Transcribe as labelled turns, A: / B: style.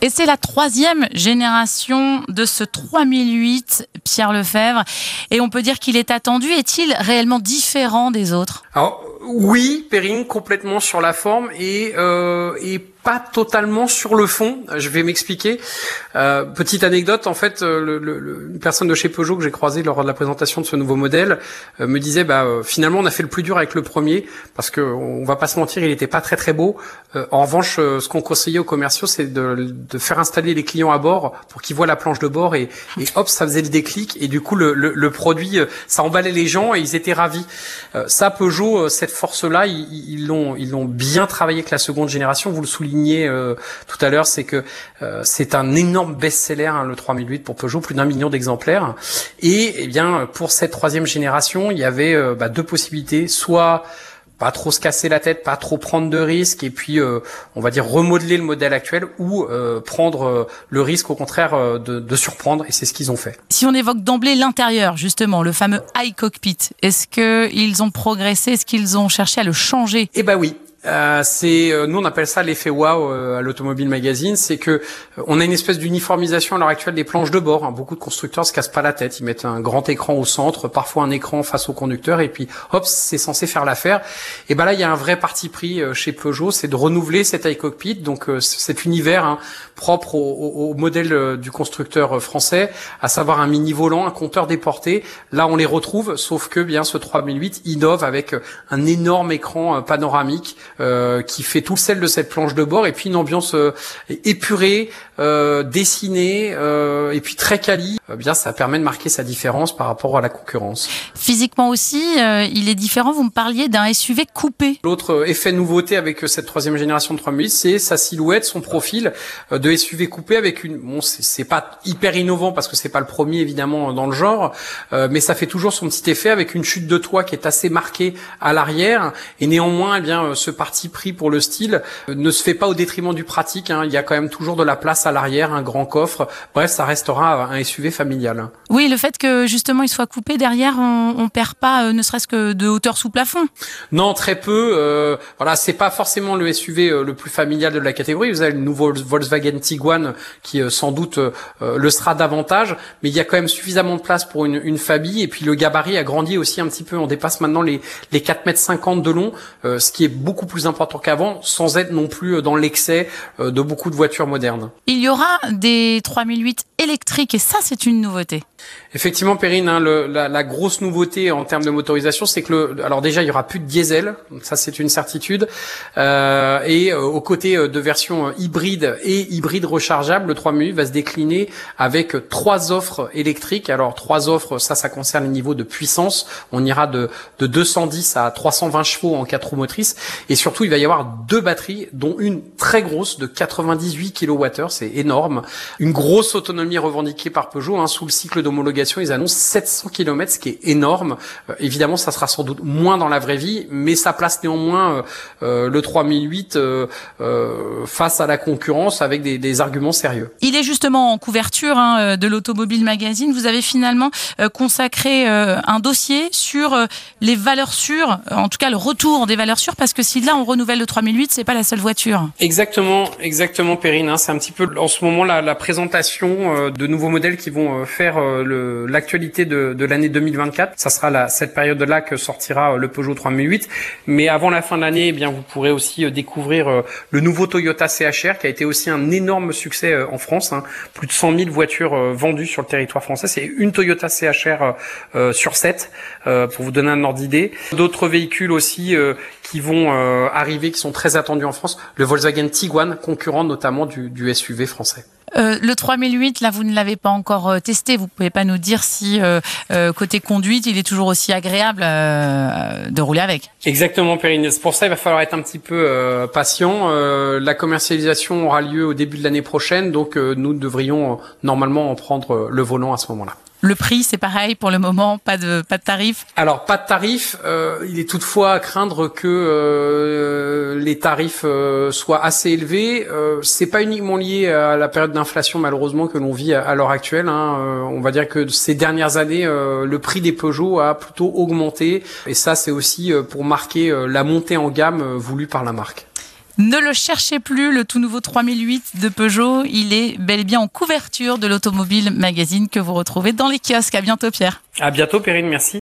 A: Et c'est la troisième génération de ce 3008 Pierre Lefebvre. Et on peut dire qu'il est attendu. Est-il réellement différent des autres?
B: Alors oui, Perrine, complètement sur la forme et, euh, et pas totalement sur le fond. Je vais m'expliquer. Euh, petite anecdote, en fait, euh, le, le, une personne de chez Peugeot que j'ai croisée lors de la présentation de ce nouveau modèle euh, me disait, bah euh, finalement, on a fait le plus dur avec le premier parce que on va pas se mentir, il n'était pas très très beau. Euh, en revanche, ce qu'on conseillait aux commerciaux, c'est de, de, faire installer les clients à bord pour qu'ils voient la planche de bord et, et, hop, ça faisait le déclic et du coup le, le produit, ça emballait les gens et ils étaient ravis. ça, Peugeot, cette force-là, ils l'ont ils l'ont bien travaillé avec la seconde génération. Vous le soulignez euh, tout à l'heure, c'est que euh, c'est un énorme best-seller hein, le 3008 pour Peugeot, plus d'un million d'exemplaires. Et eh bien pour cette troisième génération, il y avait euh, bah, deux possibilités, soit pas trop se casser la tête, pas trop prendre de risques, et puis on va dire remodeler le modèle actuel ou prendre le risque au contraire de, de, surprendre, et c'est ce qu'ils ont fait.
A: Si on évoque d'emblée l'intérieur, justement, le fameux high cockpit, est-ce qu'ils ont progressé, est-ce qu'ils ont cherché à le changer?
B: Eh ben oui, euh, c'est euh, nous on appelle ça l'effet wow euh, à l'automobile magazine, c'est que on a une espèce d'uniformisation à l'heure actuelle des planches de bord. Hein. Beaucoup de constructeurs se cassent pas la tête, ils mettent un grand écran au centre, parfois un écran face au conducteur, et puis hop, c'est censé faire l'affaire. Et ben là, il y a un vrai parti pris chez Peugeot, c'est de renouveler cet iCockpit, donc cet univers hein, propre au, au, modèle du constructeur français, à savoir un mini volant, un compteur déporté. Là, on les retrouve, sauf que bien ce 3008 innove avec un énorme écran panoramique euh, qui fait tout le sel de cette planche de bord et puis une ambiance euh, épurée, euh, dessinée euh, et puis très quali. Eh bien, ça permet de marquer sa différence par rapport à la concurrence.
A: Physiquement aussi, il est différent. Vous me parliez d'un SUV coupé.
B: L'autre effet nouveauté avec cette troisième génération de 3008, c'est sa silhouette, son profil de SUV coupé avec une. Bon, c'est pas hyper innovant parce que c'est pas le premier évidemment dans le genre, mais ça fait toujours son petit effet avec une chute de toit qui est assez marquée à l'arrière et néanmoins, eh bien, ce parti pris pour le style euh, ne se fait pas au détriment du pratique. Hein. Il y a quand même toujours de la place à l'arrière, un grand coffre. Bref, ça restera un SUV familial.
A: Oui, le fait que justement il soit coupé derrière, on, on perd pas, euh, ne serait-ce que de hauteur sous plafond.
B: Non, très peu. Euh, voilà, c'est pas forcément le SUV euh, le plus familial de la catégorie. Vous avez le nouveau Volkswagen Tiguan qui sans doute le sera davantage, mais il y a quand même suffisamment de place pour une, une, famille. Et puis le gabarit a grandi aussi un petit peu. On dépasse maintenant les les 4 mètres 50 de long, ce qui est beaucoup plus important qu'avant, sans être non plus euh, dans l'excès euh, de beaucoup de voitures modernes.
A: Il y aura des 3008 électriques et ça c'est une nouveauté.
B: Effectivement, Perrine, hein, le, la, la, grosse nouveauté en termes de motorisation, c'est que le, alors déjà il y aura plus de diesel, ça c'est une certitude, euh, et euh, aux côtés de versions hybrides et hybrides rechargeables, le 3008 va se décliner avec trois offres électriques. Alors trois offres, ça ça concerne les niveaux de puissance. On ira de, de 210 à 320 chevaux en quatre roues motrices, et surtout il va y avoir deux batteries, dont une très grosse de 98 kWh, c'est énorme, une grosse autonomie revendiquée par Peugeot hein, sous le cycle d'homologation, ils annoncent 700 km, ce qui est énorme. Euh, évidemment, ça sera sans doute moins dans la vraie vie, mais ça place néanmoins euh, euh le 3008 euh, face à la concurrence avec des, des, arguments sérieux.
A: Il est justement en couverture hein, de l'Automobile Magazine. Vous avez finalement consacré un dossier sur les valeurs sûres, en tout cas le retour des valeurs sûres, parce que si là on renouvelle le 3008, c'est pas la seule voiture.
B: Exactement, exactement, Perrine. Hein, c'est un petit peu en ce moment la, la présentation de nouveaux modèles qui vont faire euh, l'actualité de, l'année 2024. Ça sera la, cette période-là que sortira euh, le Peugeot 3008. Mais avant la fin de l'année, eh bien vous pourrez aussi euh, découvrir le nouveau Toyota CHR qui a été aussi un énorme succès en France. Hein. Plus de 100 000 voitures vendues sur le territoire français. C'est une Toyota CHR sur 7 pour vous donner un ordre d'idée. D'autres véhicules aussi qui vont arriver, qui sont très attendus en France. Le Volkswagen Tiguan, concurrent notamment du SUV français.
A: Euh, le 3008, là, vous ne l'avez pas encore euh, testé. Vous pouvez pas nous dire si euh, côté conduite, il est toujours aussi agréable de rouler avec.
B: Exactement, Périne. Pour ça, il va falloir être un petit peu patient. la commercialisation aura lieu au début de l'année prochaine, donc nous devrions normalement en prendre le volant à ce moment-là.
A: Le prix, c'est pareil pour le moment, pas de pas de tarif.
B: Alors pas de tarif. Euh, il est toutefois à craindre que euh, les tarifs euh, soient assez élevés. C'est pas uniquement lié à la période d'inflation malheureusement que l'on vit à, l'heure actuelle. Hein. On va dire que ces dernières années, le prix des Peugeot a plutôt augmenté, et ça c'est aussi pour marquer la montée en gamme voulue par la marque.
A: Ne le cherchez plus, le tout nouveau 3008 de Peugeot, il est bel et bien en couverture de l'Automobile Magazine que vous retrouvez dans les kiosques. À bientôt Pierre.
B: À bientôt Perrine, merci.